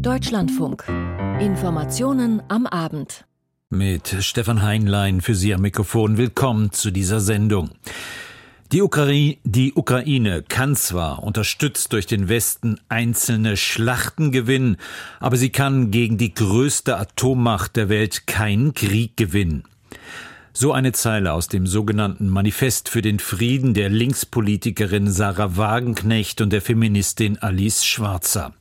Deutschlandfunk. Informationen am Abend. Mit Stefan Heinlein für Sie am Mikrofon. Willkommen zu dieser Sendung. Die, Ukra die, Ukraine kann zwar unterstützt durch den Westen einzelne Schlachten gewinnen, aber sie kann gegen die größte Atommacht der Welt keinen Krieg gewinnen. So eine Zeile aus dem sogenannten Manifest für den Frieden der Linkspolitikerin Sarah Wagenknecht und der Feministin Alice Schwarzer.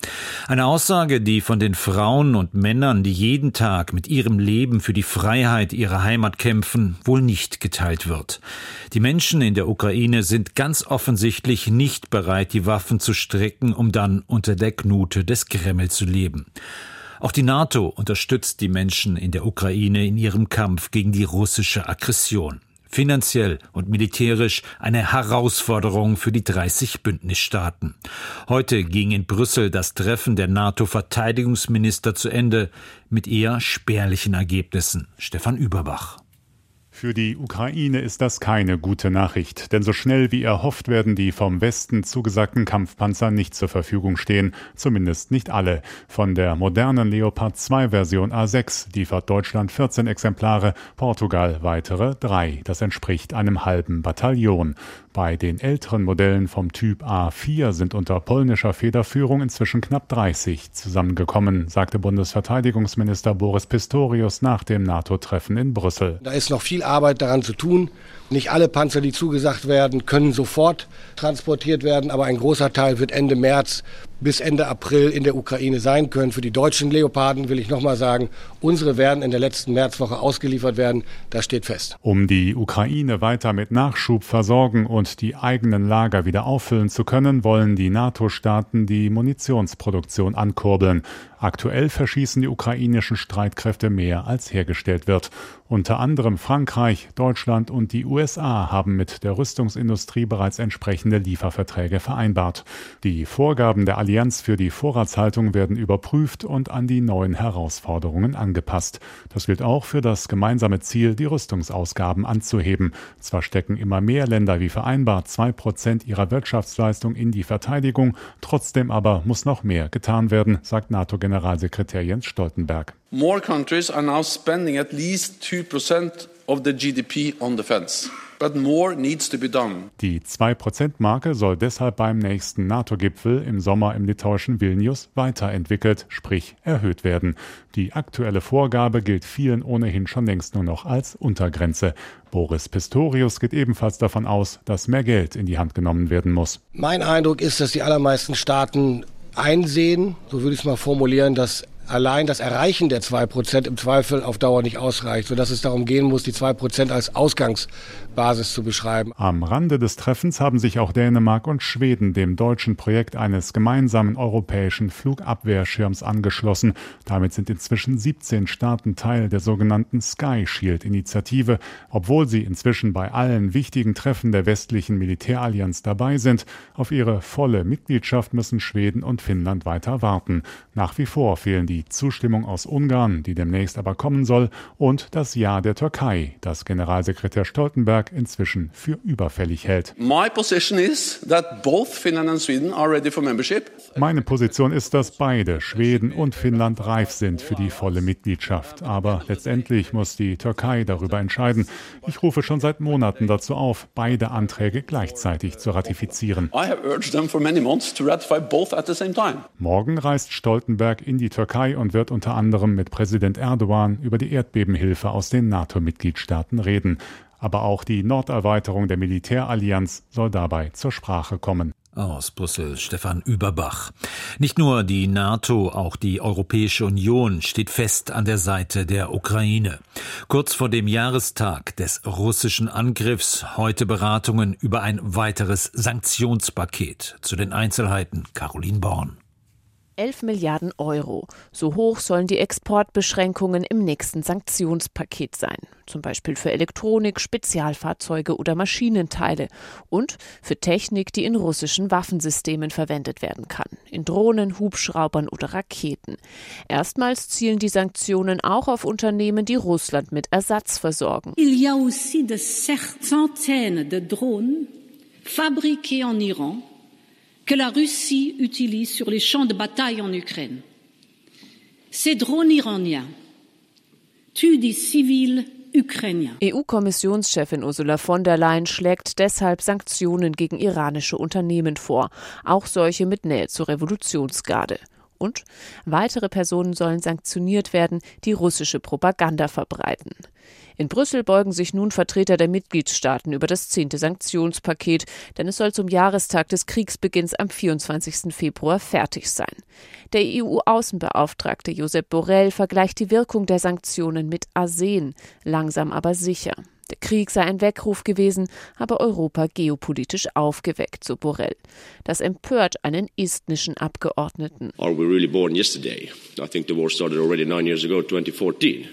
Eine Aussage, die von den Frauen und Männern, die jeden Tag mit ihrem Leben für die Freiheit ihrer Heimat kämpfen, wohl nicht geteilt wird. Die Menschen in der Ukraine sind ganz offensichtlich nicht bereit, die Waffen zu strecken, um dann unter der Knute des Kreml zu leben. Auch die NATO unterstützt die Menschen in der Ukraine in ihrem Kampf gegen die russische Aggression. Finanziell und militärisch eine Herausforderung für die 30 Bündnisstaaten. Heute ging in Brüssel das Treffen der NATO-Verteidigungsminister zu Ende mit eher spärlichen Ergebnissen. Stefan Überbach. Für die Ukraine ist das keine gute Nachricht, denn so schnell wie erhofft werden die vom Westen zugesagten Kampfpanzer nicht zur Verfügung stehen, zumindest nicht alle. Von der modernen Leopard 2 Version A6 liefert Deutschland 14 Exemplare, Portugal weitere drei. Das entspricht einem halben Bataillon. Bei den älteren Modellen vom Typ A4 sind unter polnischer Federführung inzwischen knapp 30 zusammengekommen, sagte Bundesverteidigungsminister Boris Pistorius nach dem NATO-Treffen in Brüssel. Da ist noch viel Arbeit daran zu tun. Nicht alle Panzer, die zugesagt werden, können sofort transportiert werden, aber ein großer Teil wird Ende März bis Ende April in der Ukraine sein können. Für die deutschen Leoparden will ich nochmal sagen, unsere werden in der letzten Märzwoche ausgeliefert werden. Das steht fest. Um die Ukraine weiter mit Nachschub versorgen und die eigenen Lager wieder auffüllen zu können, wollen die NATO-Staaten die Munitionsproduktion ankurbeln. Aktuell verschießen die ukrainischen Streitkräfte mehr als hergestellt wird. Unter anderem Frankreich, Deutschland und die USA haben mit der Rüstungsindustrie bereits entsprechende Lieferverträge vereinbart. Die Vorgaben der Allianz für die Vorratshaltung werden überprüft und an die neuen Herausforderungen angepasst. Das gilt auch für das gemeinsame Ziel, die Rüstungsausgaben anzuheben. Zwar stecken immer mehr Länder wie vereinbart zwei Prozent ihrer Wirtschaftsleistung in die Verteidigung, trotzdem aber muss noch mehr getan werden, sagt NATO-Generalsekretär Jens Stoltenberg. More countries are now spending at least 2% of the GDP on defense. But more needs to be done. Die 2%-Marke soll deshalb beim nächsten NATO-Gipfel im Sommer im litauischen Vilnius weiterentwickelt, sprich erhöht werden. Die aktuelle Vorgabe gilt vielen ohnehin schon längst nur noch als Untergrenze. Boris Pistorius geht ebenfalls davon aus, dass mehr Geld in die Hand genommen werden muss. Mein Eindruck ist, dass die allermeisten Staaten einsehen, so würde ich es mal formulieren, dass allein das Erreichen der zwei Prozent im Zweifel auf Dauer nicht ausreicht, sodass es darum gehen muss, die zwei Prozent als Ausgangsbasis zu beschreiben. Am Rande des Treffens haben sich auch Dänemark und Schweden dem deutschen Projekt eines gemeinsamen europäischen Flugabwehrschirms angeschlossen. Damit sind inzwischen 17 Staaten Teil der sogenannten Sky Shield Initiative, obwohl sie inzwischen bei allen wichtigen Treffen der westlichen Militärallianz dabei sind. Auf ihre volle Mitgliedschaft müssen Schweden und Finnland weiter warten. Nach wie vor fehlen die die Zustimmung aus Ungarn, die demnächst aber kommen soll, und das Ja der Türkei, das Generalsekretär Stoltenberg inzwischen für überfällig hält. Meine Position ist, dass beide, Schweden und Finnland, reif sind für die volle Mitgliedschaft. Aber letztendlich muss die Türkei darüber entscheiden. Ich rufe schon seit Monaten dazu auf, beide Anträge gleichzeitig zu ratifizieren. Morgen reist Stoltenberg in die Türkei Türkei und wird unter anderem mit Präsident Erdogan über die Erdbebenhilfe aus den NATO-Mitgliedstaaten reden. Aber auch die Norderweiterung der Militärallianz soll dabei zur Sprache kommen. Aus Brüssel Stefan Überbach. Nicht nur die NATO, auch die Europäische Union steht fest an der Seite der Ukraine. Kurz vor dem Jahrestag des russischen Angriffs heute Beratungen über ein weiteres Sanktionspaket. Zu den Einzelheiten Caroline Born. 11 Milliarden Euro. So hoch sollen die Exportbeschränkungen im nächsten Sanktionspaket sein. Zum Beispiel für Elektronik, Spezialfahrzeuge oder Maschinenteile und für Technik, die in russischen Waffensystemen verwendet werden kann. In Drohnen, Hubschraubern oder Raketen. Erstmals zielen die Sanktionen auch auf Unternehmen, die Russland mit Ersatz versorgen. Il y a aussi de centaines de drones en Iran que la Russie utilise sur les champs de bataille en Ukraine. Ces drones iraniens tuent des civils EU-Kommissionschefin Ursula von der Leyen schlägt deshalb Sanktionen gegen iranische Unternehmen vor, auch solche mit Nähe zur Revolutionsgarde. Und weitere Personen sollen sanktioniert werden, die russische Propaganda verbreiten. In Brüssel beugen sich nun Vertreter der Mitgliedstaaten über das zehnte Sanktionspaket, denn es soll zum Jahrestag des Kriegsbeginns am 24. Februar fertig sein. Der EU-Außenbeauftragte Josep Borrell vergleicht die Wirkung der Sanktionen mit Arsen, langsam aber sicher. Der Krieg sei ein Weckruf gewesen, habe Europa geopolitisch aufgeweckt, so Borrell. Das empört einen estnischen Abgeordneten.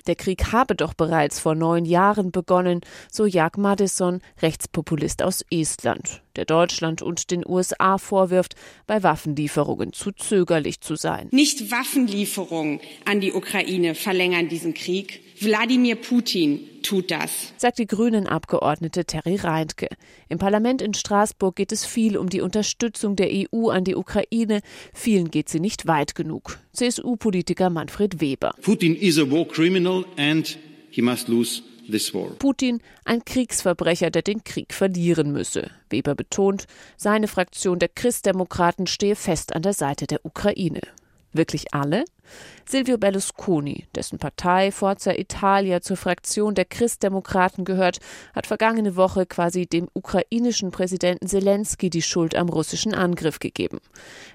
Der Krieg habe doch bereits vor neun Jahren begonnen, so Jag Madison, Rechtspopulist aus Estland, der Deutschland und den USA vorwirft, bei Waffenlieferungen zu zögerlich zu sein. Nicht Waffenlieferungen an die Ukraine verlängern diesen Krieg, Wladimir Putin tut das, sagt die Grünen-Abgeordnete Terry Reintke. Im Parlament in Straßburg geht es viel um die Unterstützung der EU an die Ukraine. Vielen geht sie nicht weit genug. CSU-Politiker Manfred Weber. Putin is a war criminal and he must lose Putin ein Kriegsverbrecher, der den Krieg verlieren müsse. Weber betont, seine Fraktion der Christdemokraten stehe fest an der Seite der Ukraine. Wirklich alle? Silvio Berlusconi, dessen Partei Forza Italia zur Fraktion der Christdemokraten gehört, hat vergangene Woche quasi dem ukrainischen Präsidenten Zelensky die Schuld am russischen Angriff gegeben.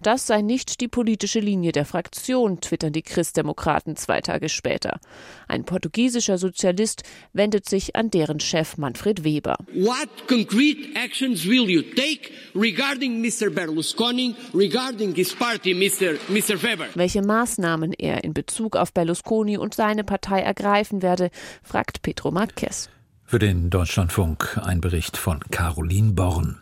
Das sei nicht die politische Linie der Fraktion, twittern die Christdemokraten zwei Tage später. Ein portugiesischer Sozialist wendet sich an deren Chef Manfred Weber. What concrete actions will you take regarding Mr. Berlusconi, regarding his party, Mr. Mr. Weber? Welche Maßnahmen er in Bezug auf Berlusconi und seine Partei ergreifen werde, fragt Petro Marquez. Für den Deutschlandfunk ein Bericht von Caroline Born.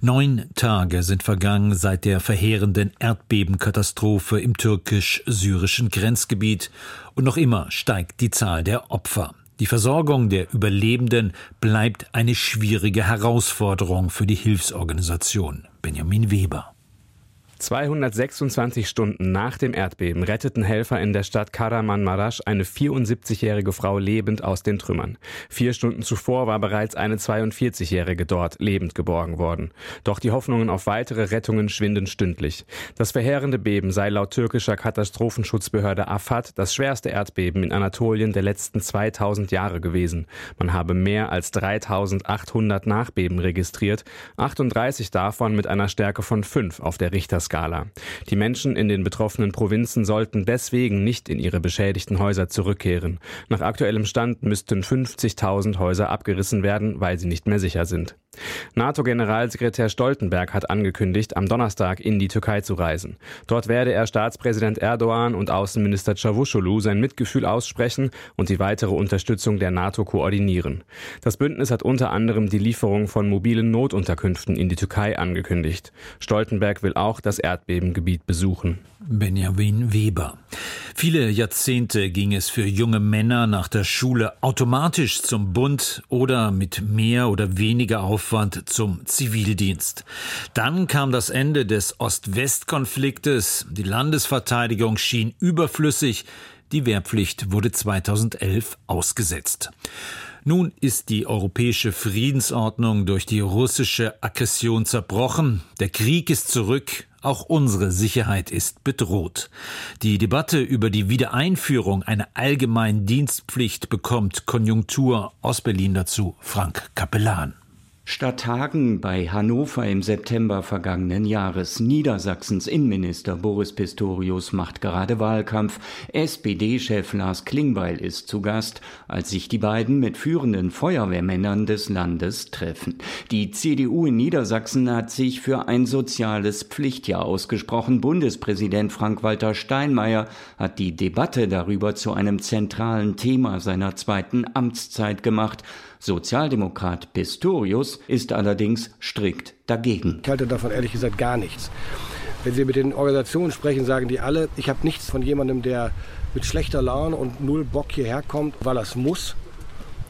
Neun Tage sind vergangen seit der verheerenden Erdbebenkatastrophe im türkisch-syrischen Grenzgebiet und noch immer steigt die Zahl der Opfer. Die Versorgung der Überlebenden bleibt eine schwierige Herausforderung für die Hilfsorganisation. Benjamin Weber. 226 Stunden nach dem Erdbeben retteten Helfer in der Stadt Karaman-Marasch eine 74-jährige Frau lebend aus den Trümmern. Vier Stunden zuvor war bereits eine 42-jährige dort lebend geborgen worden. Doch die Hoffnungen auf weitere Rettungen schwinden stündlich. Das verheerende Beben sei laut türkischer Katastrophenschutzbehörde AFAD das schwerste Erdbeben in Anatolien der letzten 2000 Jahre gewesen. Man habe mehr als 3800 Nachbeben registriert, 38 davon mit einer Stärke von 5 auf der Richterskala. Skala. Die Menschen in den betroffenen Provinzen sollten deswegen nicht in ihre beschädigten Häuser zurückkehren. Nach aktuellem Stand müssten 50.000 Häuser abgerissen werden, weil sie nicht mehr sicher sind. NATO-Generalsekretär Stoltenberg hat angekündigt, am Donnerstag in die Türkei zu reisen. Dort werde er Staatspräsident Erdogan und Außenminister Çavuşoğlu sein Mitgefühl aussprechen und die weitere Unterstützung der NATO koordinieren. Das Bündnis hat unter anderem die Lieferung von mobilen Notunterkünften in die Türkei angekündigt. Stoltenberg will auch das Erdbebengebiet besuchen. Benjamin Weber. Viele Jahrzehnte ging es für junge Männer nach der Schule automatisch zum Bund oder mit mehr oder weniger Aufwand zum Zivildienst. Dann kam das Ende des Ost-West-Konfliktes, die Landesverteidigung schien überflüssig, die Wehrpflicht wurde 2011 ausgesetzt. Nun ist die europäische Friedensordnung durch die russische Aggression zerbrochen, der Krieg ist zurück, auch unsere Sicherheit ist bedroht. Die Debatte über die Wiedereinführung einer allgemeinen Dienstpflicht bekommt Konjunktur aus Berlin dazu Frank Kapellan. Statt Tagen bei Hannover im September vergangenen Jahres. Niedersachsens Innenminister Boris Pistorius macht gerade Wahlkampf. SPD-Chef Lars Klingbeil ist zu Gast, als sich die beiden mit führenden Feuerwehrmännern des Landes treffen. Die CDU in Niedersachsen hat sich für ein soziales Pflichtjahr ausgesprochen. Bundespräsident Frank-Walter Steinmeier hat die Debatte darüber zu einem zentralen Thema seiner zweiten Amtszeit gemacht. Sozialdemokrat Pistorius ist allerdings strikt dagegen. Ich halte davon ehrlich gesagt gar nichts. Wenn Sie mit den Organisationen sprechen, sagen die alle, ich habe nichts von jemandem, der mit schlechter Laune und null Bock hierher kommt, weil er es muss.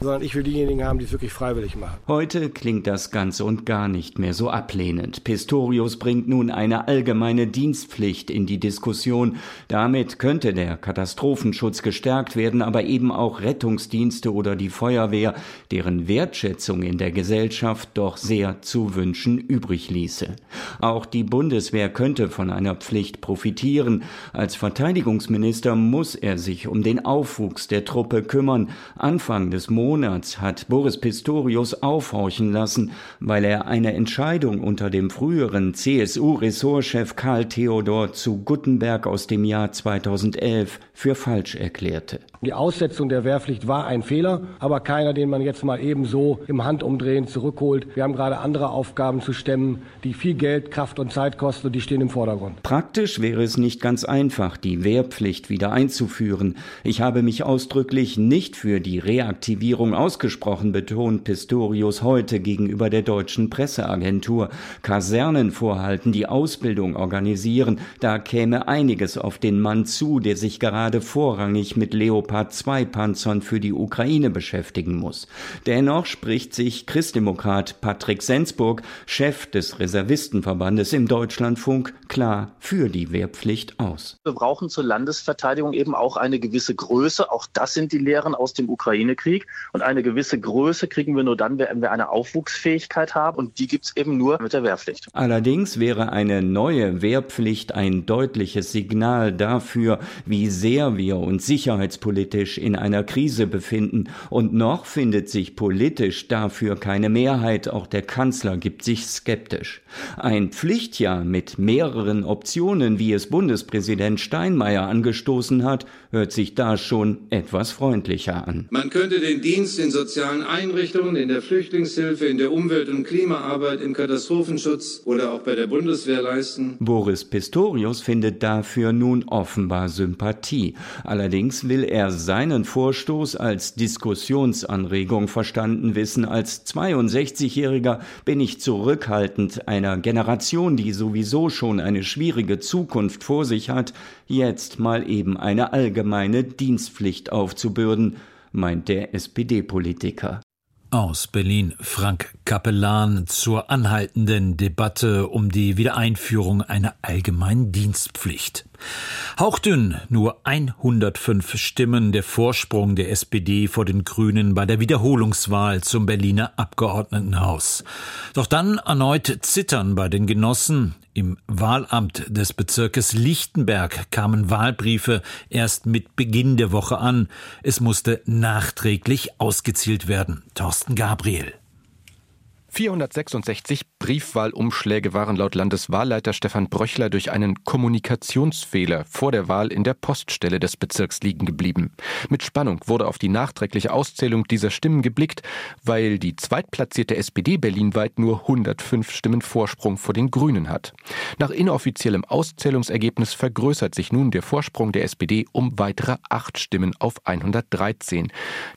Sondern ich will diejenigen haben, die es wirklich freiwillig machen. Heute klingt das ganz und gar nicht mehr so ablehnend. Pistorius bringt nun eine allgemeine Dienstpflicht in die Diskussion. Damit könnte der Katastrophenschutz gestärkt werden, aber eben auch Rettungsdienste oder die Feuerwehr, deren Wertschätzung in der Gesellschaft doch sehr zu wünschen übrig ließe. Auch die Bundeswehr könnte von einer Pflicht profitieren. Als Verteidigungsminister muss er sich um den Aufwuchs der Truppe kümmern. Anfang des Monats hat Boris Pistorius aufhorchen lassen, weil er eine Entscheidung unter dem früheren CSU-Ressortchef Karl Theodor zu Guttenberg aus dem Jahr 2011 für falsch erklärte. Die Aussetzung der Wehrpflicht war ein Fehler, aber keiner, den man jetzt mal eben so im Handumdrehen zurückholt. Wir haben gerade andere Aufgaben zu stemmen, die viel Geld, Kraft und Zeit kosten und die stehen im Vordergrund. Praktisch wäre es nicht ganz einfach, die Wehrpflicht wieder einzuführen. Ich habe mich ausdrücklich nicht für die Reaktivierung ausgesprochen, betont Pistorius heute gegenüber der deutschen Presseagentur. Kasernen vorhalten, die Ausbildung organisieren, da käme einiges auf den Mann zu, der sich gerade vorrangig mit Leopard Leopard-2-Panzern für die Ukraine beschäftigen muss. Dennoch spricht sich Christdemokrat Patrick Sensburg, Chef des Reservistenverbandes im Deutschlandfunk, klar für die Wehrpflicht aus. Wir brauchen zur Landesverteidigung eben auch eine gewisse Größe. Auch das sind die Lehren aus dem Ukraine-Krieg. Und eine gewisse Größe kriegen wir nur dann, wenn wir eine Aufwuchsfähigkeit haben. Und die gibt es eben nur mit der Wehrpflicht. Allerdings wäre eine neue Wehrpflicht ein deutliches Signal dafür, wie sehr wir uns sicherheitspolitisch politisch in einer Krise befinden. Und noch findet sich politisch dafür keine Mehrheit. Auch der Kanzler gibt sich skeptisch. Ein Pflichtjahr mit mehreren Optionen, wie es Bundespräsident Steinmeier angestoßen hat, hört sich da schon etwas freundlicher an. Man könnte den Dienst in sozialen Einrichtungen, in der Flüchtlingshilfe, in der Umwelt- und Klimaarbeit, im Katastrophenschutz oder auch bei der Bundeswehr leisten. Boris Pistorius findet dafür nun offenbar Sympathie. Allerdings will er seinen Vorstoß als Diskussionsanregung verstanden wissen. Als 62-Jähriger bin ich zurückhaltend einer Generation, die sowieso schon eine schwierige Zukunft vor sich hat, jetzt mal eben eine allgemeine Dienstpflicht aufzubürden, meint der SPD-Politiker. Aus Berlin Frank Kapellan zur anhaltenden Debatte um die Wiedereinführung einer allgemeinen Dienstpflicht. Hauchdünn nur 105 Stimmen der Vorsprung der SPD vor den Grünen bei der Wiederholungswahl zum Berliner Abgeordnetenhaus. Doch dann erneut Zittern bei den Genossen. Im Wahlamt des Bezirkes Lichtenberg kamen Wahlbriefe erst mit Beginn der Woche an. Es musste nachträglich ausgezielt werden. Thorsten Gabriel. 466 Briefwahlumschläge waren laut Landeswahlleiter Stefan Bröchler durch einen Kommunikationsfehler vor der Wahl in der Poststelle des Bezirks liegen geblieben. Mit Spannung wurde auf die nachträgliche Auszählung dieser Stimmen geblickt, weil die zweitplatzierte SPD berlinweit nur 105 Stimmen Vorsprung vor den Grünen hat. Nach inoffiziellem Auszählungsergebnis vergrößert sich nun der Vorsprung der SPD um weitere acht Stimmen auf 113.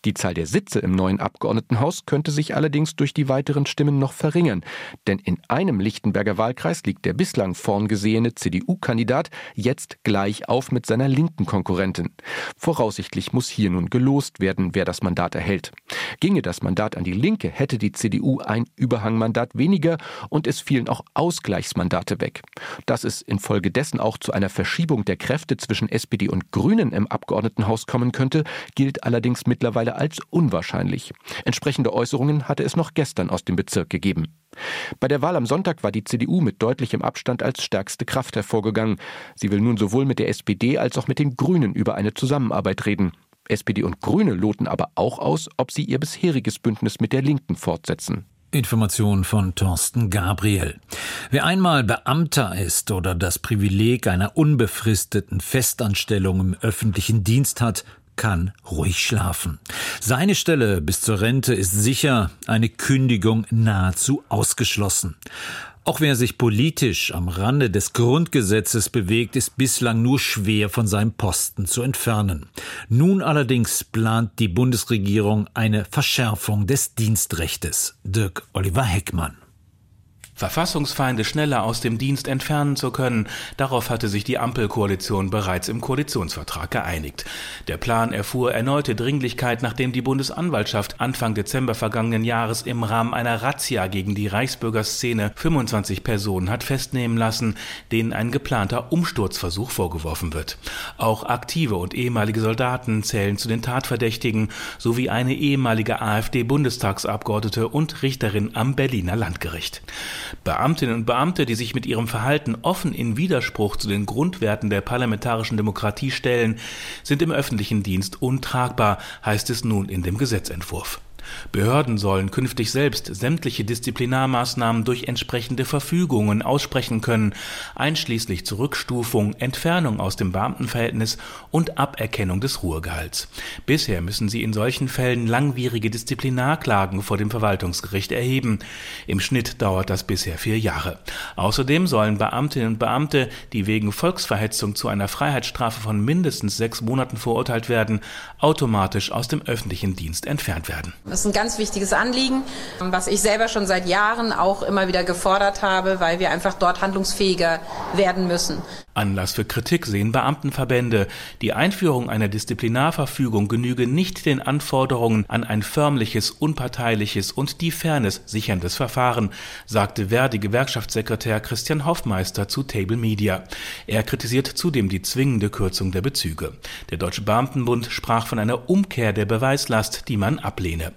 Die Zahl der Sitze im neuen Abgeordnetenhaus könnte sich allerdings durch die weiteren Stimmen Stimmen noch verringern. Denn in einem Lichtenberger Wahlkreis liegt der bislang vorn gesehene CDU-Kandidat jetzt gleich auf mit seiner linken Konkurrentin. Voraussichtlich muss hier nun gelost werden, wer das Mandat erhält. Ginge das Mandat an die Linke, hätte die CDU ein Überhangmandat weniger und es fielen auch Ausgleichsmandate weg. Dass es infolgedessen auch zu einer Verschiebung der Kräfte zwischen SPD und Grünen im Abgeordnetenhaus kommen könnte, gilt allerdings mittlerweile als unwahrscheinlich. Entsprechende Äußerungen hatte es noch gestern aus dem Bezirk Bezirk gegeben. Bei der Wahl am Sonntag war die CDU mit deutlichem Abstand als stärkste Kraft hervorgegangen. Sie will nun sowohl mit der SPD als auch mit den Grünen über eine Zusammenarbeit reden. SPD und Grüne loten aber auch aus, ob sie ihr bisheriges Bündnis mit der Linken fortsetzen. Information von Thorsten Gabriel. Wer einmal Beamter ist oder das Privileg einer unbefristeten Festanstellung im öffentlichen Dienst hat, kann ruhig schlafen. Seine Stelle bis zur Rente ist sicher, eine Kündigung nahezu ausgeschlossen. Auch wer sich politisch am Rande des Grundgesetzes bewegt, ist bislang nur schwer von seinem Posten zu entfernen. Nun allerdings plant die Bundesregierung eine Verschärfung des Dienstrechtes. Dirk Oliver Heckmann. Verfassungsfeinde schneller aus dem Dienst entfernen zu können. Darauf hatte sich die Ampelkoalition bereits im Koalitionsvertrag geeinigt. Der Plan erfuhr erneute Dringlichkeit, nachdem die Bundesanwaltschaft Anfang Dezember vergangenen Jahres im Rahmen einer Razzia gegen die Reichsbürgerszene 25 Personen hat festnehmen lassen, denen ein geplanter Umsturzversuch vorgeworfen wird. Auch aktive und ehemalige Soldaten zählen zu den Tatverdächtigen, sowie eine ehemalige AfD-Bundestagsabgeordnete und Richterin am Berliner Landgericht. Beamtinnen und Beamte, die sich mit ihrem Verhalten offen in Widerspruch zu den Grundwerten der parlamentarischen Demokratie stellen, sind im öffentlichen Dienst untragbar, heißt es nun in dem Gesetzentwurf. Behörden sollen künftig selbst sämtliche Disziplinarmaßnahmen durch entsprechende Verfügungen aussprechen können, einschließlich Zurückstufung, Entfernung aus dem Beamtenverhältnis und Aberkennung des Ruhegehalts. Bisher müssen sie in solchen Fällen langwierige Disziplinarklagen vor dem Verwaltungsgericht erheben. Im Schnitt dauert das bisher vier Jahre. Außerdem sollen Beamtinnen und Beamte, die wegen Volksverhetzung zu einer Freiheitsstrafe von mindestens sechs Monaten verurteilt werden, automatisch aus dem öffentlichen Dienst entfernt werden. Das ist ein ganz wichtiges Anliegen, was ich selber schon seit Jahren auch immer wieder gefordert habe, weil wir einfach dort handlungsfähiger werden müssen. Anlass für Kritik sehen Beamtenverbände. Die Einführung einer Disziplinarverfügung genüge nicht den Anforderungen an ein förmliches, unparteiliches und die Fairness sicherndes Verfahren, sagte Verdi-Gewerkschaftssekretär Christian Hoffmeister zu Table Media. Er kritisiert zudem die zwingende Kürzung der Bezüge. Der Deutsche Beamtenbund sprach von einer Umkehr der Beweislast, die man ablehne.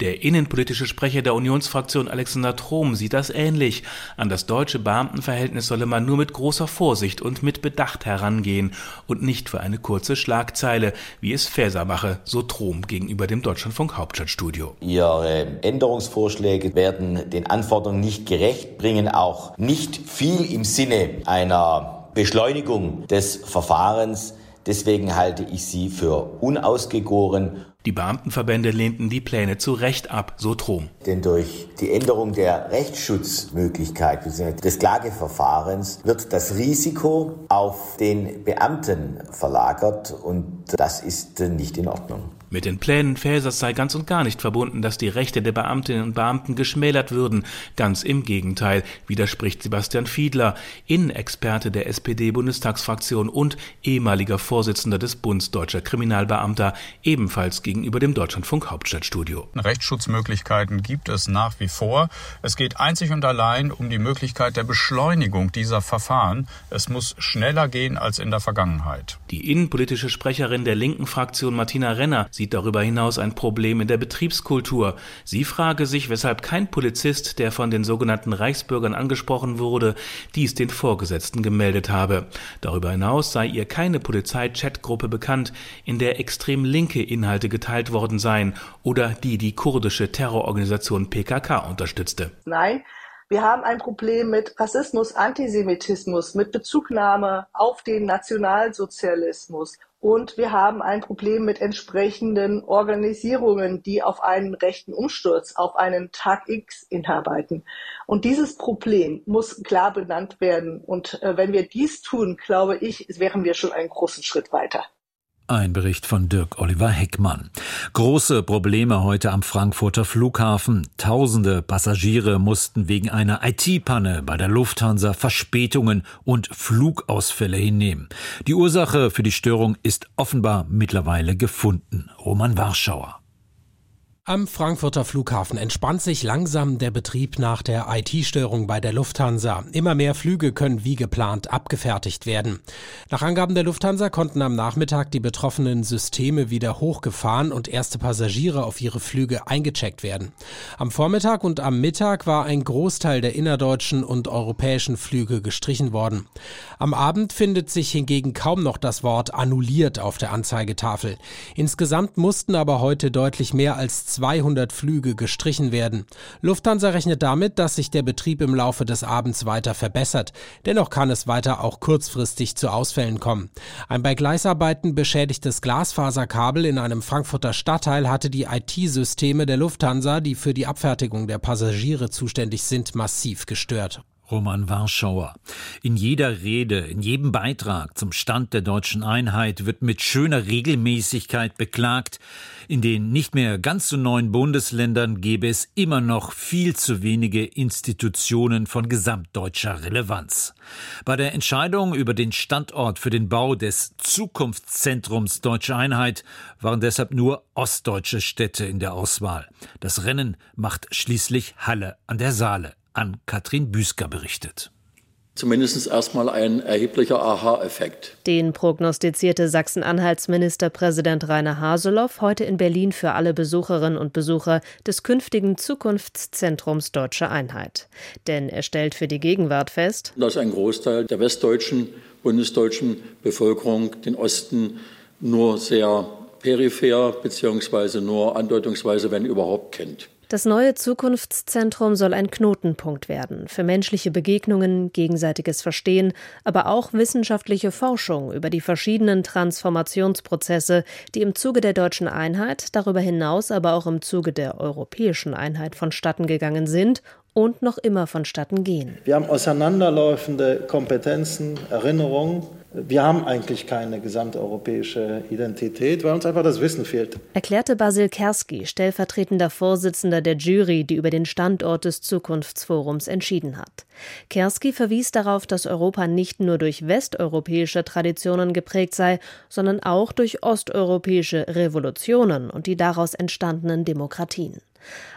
Der innenpolitische Sprecher der Unionsfraktion Alexander Trom sieht das ähnlich. An das deutsche Beamtenverhältnis solle man nur mit großer Vorsicht und mit Bedacht herangehen und nicht für eine kurze Schlagzeile, wie es Faeser mache, so Trom gegenüber dem Deutschlandfunk Hauptstadtstudio. Ihre Änderungsvorschläge werden den Anforderungen nicht gerecht, bringen auch nicht viel im Sinne einer Beschleunigung des Verfahrens. Deswegen halte ich sie für unausgegoren die Beamtenverbände lehnten die Pläne zu Recht ab, so Trom. Denn durch die Änderung der Rechtsschutzmöglichkeit des Klageverfahrens wird das Risiko auf den Beamten verlagert und das ist nicht in Ordnung. Mit den Plänen Fäsers sei ganz und gar nicht verbunden, dass die Rechte der Beamtinnen und Beamten geschmälert würden. Ganz im Gegenteil, widerspricht Sebastian Fiedler, Innenexperte der SPD-Bundestagsfraktion und ehemaliger Vorsitzender des Bundes Deutscher Kriminalbeamter, ebenfalls gegenüber dem Deutschlandfunk Hauptstadtstudio. Rechtsschutzmöglichkeiten gibt es nach wie vor. Es geht einzig und allein um die Möglichkeit der Beschleunigung dieser Verfahren. Es muss schneller gehen als in der Vergangenheit. Die innenpolitische Sprecherin der linken Fraktion Martina Renner sieht darüber hinaus ein Problem in der Betriebskultur. Sie frage sich, weshalb kein Polizist, der von den sogenannten Reichsbürgern angesprochen wurde, dies den Vorgesetzten gemeldet habe. Darüber hinaus sei ihr keine Polizei-Chatgruppe bekannt, in der extrem linke Inhalte geteilt worden seien oder die die kurdische Terrororganisation PKK unterstützte. Nein, wir haben ein Problem mit Rassismus, Antisemitismus, mit Bezugnahme auf den Nationalsozialismus. Und wir haben ein Problem mit entsprechenden Organisierungen, die auf einen rechten Umsturz, auf einen Tag X hinarbeiten. Und dieses Problem muss klar benannt werden. Und äh, wenn wir dies tun, glaube ich, wären wir schon einen großen Schritt weiter. Ein Bericht von Dirk Oliver Heckmann. Große Probleme heute am Frankfurter Flughafen. Tausende Passagiere mussten wegen einer IT-Panne bei der Lufthansa Verspätungen und Flugausfälle hinnehmen. Die Ursache für die Störung ist offenbar mittlerweile gefunden. Roman Warschauer. Am Frankfurter Flughafen entspannt sich langsam der Betrieb nach der IT-Störung bei der Lufthansa. Immer mehr Flüge können wie geplant abgefertigt werden. Nach Angaben der Lufthansa konnten am Nachmittag die betroffenen Systeme wieder hochgefahren und erste Passagiere auf ihre Flüge eingecheckt werden. Am Vormittag und am Mittag war ein Großteil der innerdeutschen und europäischen Flüge gestrichen worden. Am Abend findet sich hingegen kaum noch das Wort annulliert auf der Anzeigetafel. Insgesamt mussten aber heute deutlich mehr als 200 Flüge gestrichen werden. Lufthansa rechnet damit, dass sich der Betrieb im Laufe des Abends weiter verbessert. Dennoch kann es weiter auch kurzfristig zu Ausfällen kommen. Ein bei Gleisarbeiten beschädigtes Glasfaserkabel in einem Frankfurter Stadtteil hatte die IT-Systeme der Lufthansa, die für die Abfertigung der Passagiere zuständig sind, massiv gestört. Roman Warschauer. In jeder Rede, in jedem Beitrag zum Stand der deutschen Einheit wird mit schöner Regelmäßigkeit beklagt, in den nicht mehr ganz so neuen Bundesländern gäbe es immer noch viel zu wenige Institutionen von gesamtdeutscher Relevanz. Bei der Entscheidung über den Standort für den Bau des Zukunftszentrums Deutsche Einheit waren deshalb nur ostdeutsche Städte in der Auswahl. Das Rennen macht schließlich Halle an der Saale an Katrin Büsker berichtet. Zumindest erstmal ein erheblicher Aha-Effekt. Den prognostizierte Sachsen-Anhalts Ministerpräsident Rainer Haseloff heute in Berlin für alle Besucherinnen und Besucher des künftigen Zukunftszentrums Deutsche Einheit. Denn er stellt für die Gegenwart fest, dass ein Großteil der westdeutschen, bundesdeutschen Bevölkerung den Osten nur sehr peripher bzw. nur andeutungsweise, wenn überhaupt, kennt. Das neue Zukunftszentrum soll ein Knotenpunkt werden für menschliche Begegnungen, gegenseitiges Verstehen, aber auch wissenschaftliche Forschung über die verschiedenen Transformationsprozesse, die im Zuge der deutschen Einheit, darüber hinaus aber auch im Zuge der europäischen Einheit vonstatten gegangen sind und noch immer vonstatten gehen. Wir haben auseinanderläufende Kompetenzen, Erinnerungen, wir haben eigentlich keine gesamteuropäische Identität, weil uns einfach das Wissen fehlt. Erklärte Basil Kerski, stellvertretender Vorsitzender der Jury, die über den Standort des Zukunftsforums entschieden hat. Kerski verwies darauf, dass Europa nicht nur durch westeuropäische Traditionen geprägt sei, sondern auch durch osteuropäische Revolutionen und die daraus entstandenen Demokratien.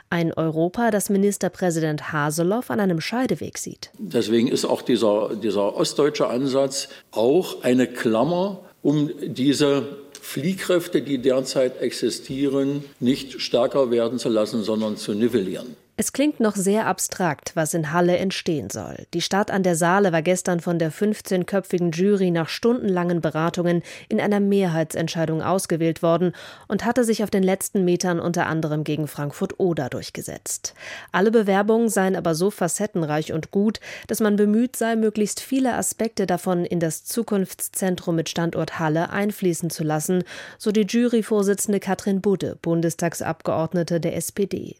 Ein Europa, das Ministerpräsident Haseloff an einem Scheideweg sieht. Deswegen ist auch dieser, dieser ostdeutsche Ansatz auch eine Klammer um diese Fliehkräfte, die derzeit existieren, nicht stärker werden zu lassen, sondern zu nivellieren. Es klingt noch sehr abstrakt, was in Halle entstehen soll. Die Stadt an der Saale war gestern von der 15-köpfigen Jury nach stundenlangen Beratungen in einer Mehrheitsentscheidung ausgewählt worden und hatte sich auf den letzten Metern unter anderem gegen Frankfurt-Oder durchgesetzt. Alle Bewerbungen seien aber so facettenreich und gut, dass man bemüht sei, möglichst viele Aspekte davon in das Zukunftszentrum mit Standort Halle einfließen zu lassen, so die Juryvorsitzende Katrin Budde, Bundestagsabgeordnete der SPD.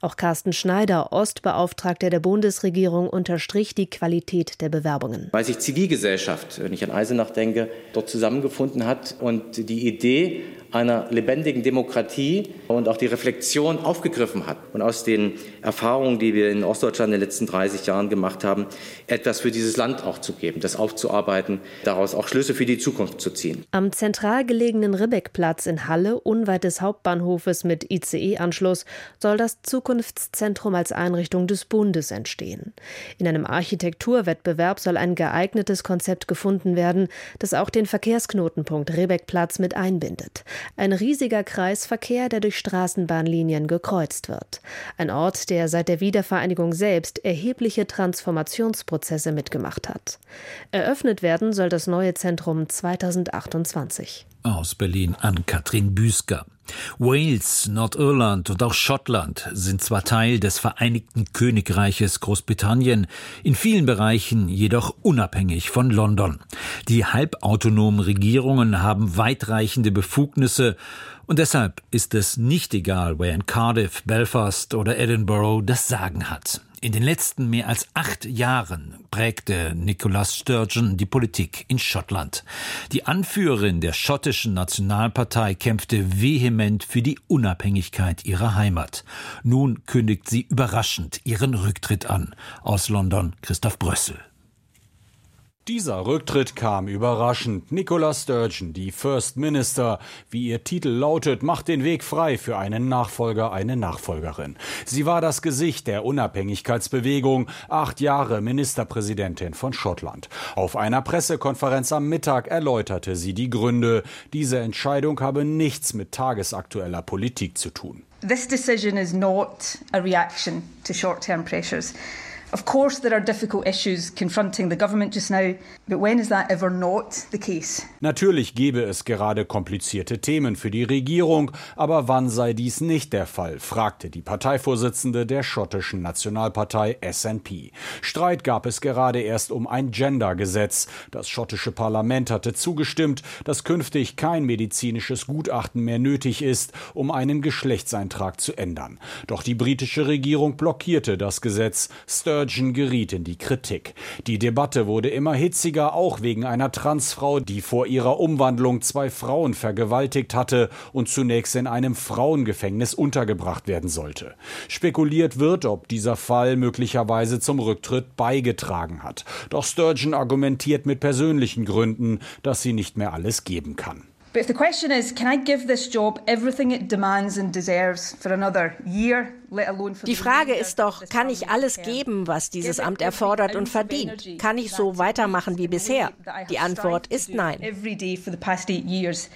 Auch Carsten Schneider, Ostbeauftragter der Bundesregierung, unterstrich die Qualität der Bewerbungen. Weil sich Zivilgesellschaft, wenn ich an Eisenach denke, dort zusammengefunden hat und die Idee einer lebendigen Demokratie und auch die Reflexion aufgegriffen hat und aus den Erfahrungen, die wir in Ostdeutschland in den letzten 30 Jahren gemacht haben, etwas für dieses Land auch zu geben, das aufzuarbeiten, daraus auch Schlüsse für die Zukunft zu ziehen. Am zentral gelegenen Ribbeckplatz in Halle, unweit des Hauptbahnhofes mit ICE-Anschluss, soll das Zukunftszentrum als Einrichtung des Bundes entstehen. In einem Architekturwettbewerb soll ein geeignetes Konzept gefunden werden, das auch den Verkehrsknotenpunkt Ribbeckplatz mit einbindet. Ein riesiger Kreisverkehr, der durch Straßenbahnlinien gekreuzt wird. Ein Ort, der seit der Wiedervereinigung selbst erhebliche Transformationsprozesse mitgemacht hat. Eröffnet werden soll das neue Zentrum 2028. Aus Berlin an Katrin Büsker. Wales, Nordirland und auch Schottland sind zwar Teil des Vereinigten Königreiches Großbritannien, in vielen Bereichen jedoch unabhängig von London. Die halbautonomen Regierungen haben weitreichende Befugnisse und deshalb ist es nicht egal, wer in Cardiff, Belfast oder Edinburgh das Sagen hat. In den letzten mehr als acht Jahren prägte Nicola Sturgeon die Politik in Schottland. Die Anführerin der schottischen Nationalpartei kämpfte vehement für die Unabhängigkeit ihrer Heimat. Nun kündigt sie überraschend ihren Rücktritt an. Aus London Christoph Brössel. Dieser Rücktritt kam überraschend. Nicola Sturgeon, die First Minister, wie ihr Titel lautet, macht den Weg frei für einen Nachfolger, eine Nachfolgerin. Sie war das Gesicht der Unabhängigkeitsbewegung, acht Jahre Ministerpräsidentin von Schottland. Auf einer Pressekonferenz am Mittag erläuterte sie die Gründe. Diese Entscheidung habe nichts mit tagesaktueller Politik zu tun. This decision is not a reaction to short-term pressures. Of course, there are difficult issues confronting the government just now, but when is that ever not the case? Natürlich gebe es gerade komplizierte Themen für die Regierung, aber wann sei dies nicht der Fall, fragte die Parteivorsitzende der schottischen Nationalpartei SNP. Streit gab es gerade erst um ein Gender-Gesetz. Das schottische Parlament hatte zugestimmt, dass künftig kein medizinisches Gutachten mehr nötig ist, um einen Geschlechtseintrag zu ändern. Doch die britische Regierung blockierte das Gesetz. Sturgeon Sturgeon geriet in die Kritik. Die Debatte wurde immer hitziger, auch wegen einer Transfrau, die vor ihrer Umwandlung zwei Frauen vergewaltigt hatte und zunächst in einem Frauengefängnis untergebracht werden sollte. Spekuliert wird, ob dieser Fall möglicherweise zum Rücktritt beigetragen hat. Doch Sturgeon argumentiert mit persönlichen Gründen, dass sie nicht mehr alles geben kann. But if the question is, can I give this job everything it demands and deserves for another year, let alone for Die Frage ist doch, kann ich alles geben, was dieses Amt erfordert und verdient? Kann ich so weitermachen wie bisher? Die Antwort ist nein. Every day for the past eight years.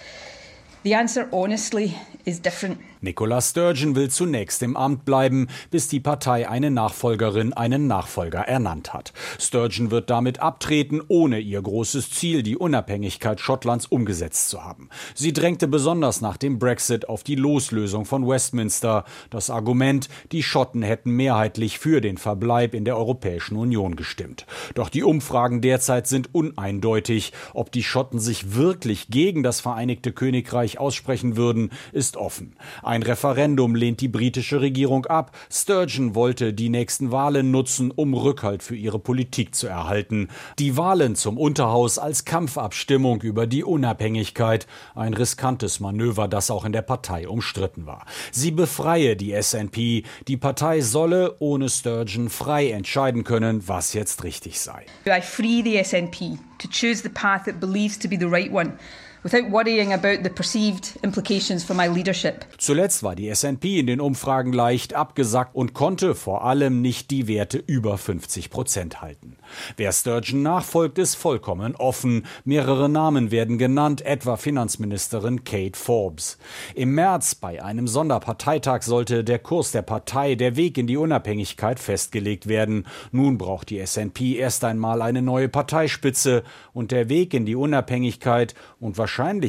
The answer, honestly, is different. Nicola Sturgeon will zunächst im Amt bleiben, bis die Partei eine Nachfolgerin, einen Nachfolger ernannt hat. Sturgeon wird damit abtreten, ohne ihr großes Ziel, die Unabhängigkeit Schottlands, umgesetzt zu haben. Sie drängte besonders nach dem Brexit auf die Loslösung von Westminster. Das Argument, die Schotten hätten mehrheitlich für den Verbleib in der Europäischen Union gestimmt. Doch die Umfragen derzeit sind uneindeutig. Ob die Schotten sich wirklich gegen das Vereinigte Königreich aussprechen würden, ist offen. Ein Referendum lehnt die britische Regierung ab. Sturgeon wollte die nächsten Wahlen nutzen, um Rückhalt für ihre Politik zu erhalten. Die Wahlen zum Unterhaus als Kampfabstimmung über die Unabhängigkeit. Ein riskantes Manöver, das auch in der Partei umstritten war. Sie befreie die SNP. Die Partei solle ohne Sturgeon frei entscheiden können, was jetzt richtig sei. I free the SNP to choose the path it believes to be the right one without worrying about the perceived implications for my leadership. Zuletzt war die SNP in den Umfragen leicht abgesackt und konnte vor allem nicht die Werte über 50 Prozent halten. Wer Sturgeon nachfolgt, ist vollkommen offen. Mehrere Namen werden genannt, etwa Finanzministerin Kate Forbes. Im März bei einem Sonderparteitag sollte der Kurs der Partei, der Weg in die Unabhängigkeit festgelegt werden. Nun braucht die SNP erst einmal eine neue Parteispitze und der Weg in die Unabhängigkeit und wahrscheinlich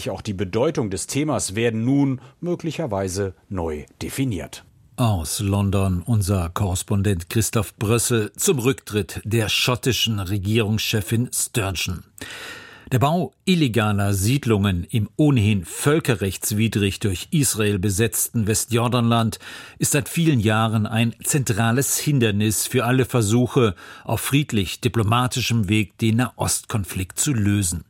auch die Bedeutung des Themas werden nun möglicherweise neu definiert. Aus London unser Korrespondent Christoph Brössel zum Rücktritt der schottischen Regierungschefin Sturgeon. Der Bau illegaler Siedlungen im ohnehin völkerrechtswidrig durch Israel besetzten Westjordanland ist seit vielen Jahren ein zentrales Hindernis für alle Versuche, auf friedlich diplomatischem Weg den Nahostkonflikt zu lösen.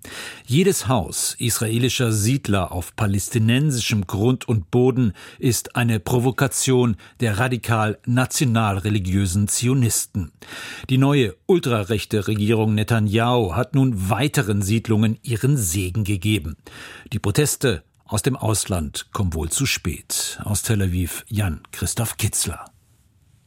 Jedes Haus israelischer Siedler auf palästinensischem Grund und Boden ist eine Provokation der radikal nationalreligiösen Zionisten. Die neue ultrarechte Regierung Netanyahu hat nun weiteren Siedlungen Siedlungen ihren Segen gegeben. Die Proteste aus dem Ausland kommen wohl zu spät. Aus Tel Aviv Jan Christoph Kitzler.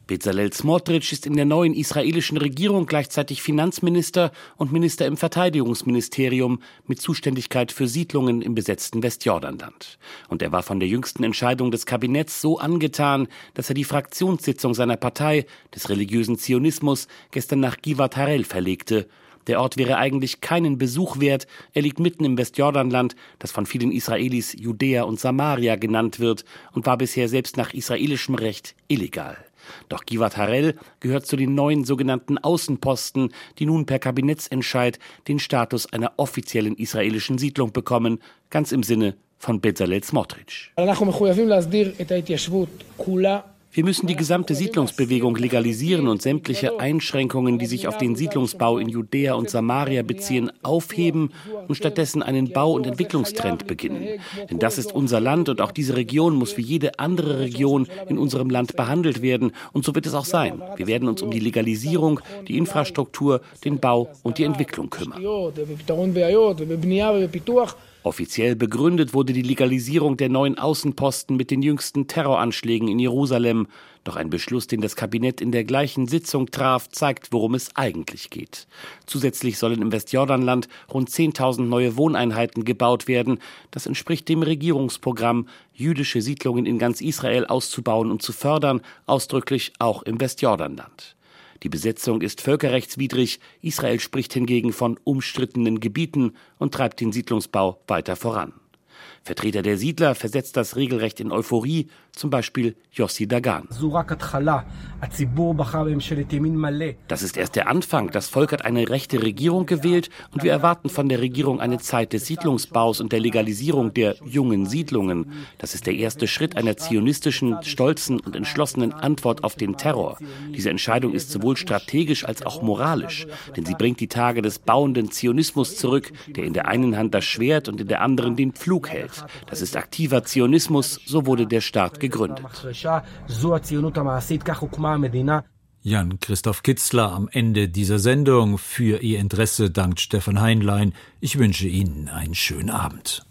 Bezalel Smotrich ist in der neuen israelischen Regierung gleichzeitig Finanzminister und Minister im Verteidigungsministerium mit Zuständigkeit für Siedlungen im besetzten Westjordanland. Und er war von der jüngsten Entscheidung des Kabinetts so angetan, dass er die Fraktionssitzung seiner Partei, des religiösen Zionismus, gestern nach Givat Harel verlegte der Ort wäre eigentlich keinen Besuch wert. Er liegt mitten im Westjordanland, das von vielen Israelis Judäa und Samaria genannt wird und war bisher selbst nach israelischem Recht illegal. Doch Givat Harel gehört zu den neuen sogenannten Außenposten, die nun per Kabinettsentscheid den Status einer offiziellen israelischen Siedlung bekommen, ganz im Sinne von Bezalel Smotrich. Wir müssen die gesamte Siedlungsbewegung legalisieren und sämtliche Einschränkungen, die sich auf den Siedlungsbau in Judäa und Samaria beziehen, aufheben und stattdessen einen Bau- und Entwicklungstrend beginnen. Denn das ist unser Land und auch diese Region muss wie jede andere Region in unserem Land behandelt werden. Und so wird es auch sein. Wir werden uns um die Legalisierung, die Infrastruktur, den Bau und die Entwicklung kümmern. Offiziell begründet wurde die Legalisierung der neuen Außenposten mit den jüngsten Terroranschlägen in Jerusalem. Doch ein Beschluss, den das Kabinett in der gleichen Sitzung traf, zeigt, worum es eigentlich geht. Zusätzlich sollen im Westjordanland rund 10.000 neue Wohneinheiten gebaut werden. Das entspricht dem Regierungsprogramm, jüdische Siedlungen in ganz Israel auszubauen und zu fördern, ausdrücklich auch im Westjordanland. Die Besetzung ist völkerrechtswidrig, Israel spricht hingegen von umstrittenen Gebieten und treibt den Siedlungsbau weiter voran. Vertreter der Siedler versetzt das regelrecht in Euphorie, zum Beispiel Yossi Dagan. Das ist erst der Anfang. Das Volk hat eine rechte Regierung gewählt und wir erwarten von der Regierung eine Zeit des Siedlungsbaus und der Legalisierung der jungen Siedlungen. Das ist der erste Schritt einer zionistischen, stolzen und entschlossenen Antwort auf den Terror. Diese Entscheidung ist sowohl strategisch als auch moralisch, denn sie bringt die Tage des bauenden Zionismus zurück, der in der einen Hand das Schwert und in der anderen den Pflug hält. Das ist aktiver Zionismus, so wurde der Staat gegründet. Jan Christoph Kitzler am Ende dieser Sendung. Für Ihr Interesse dankt Stefan Heinlein. Ich wünsche Ihnen einen schönen Abend.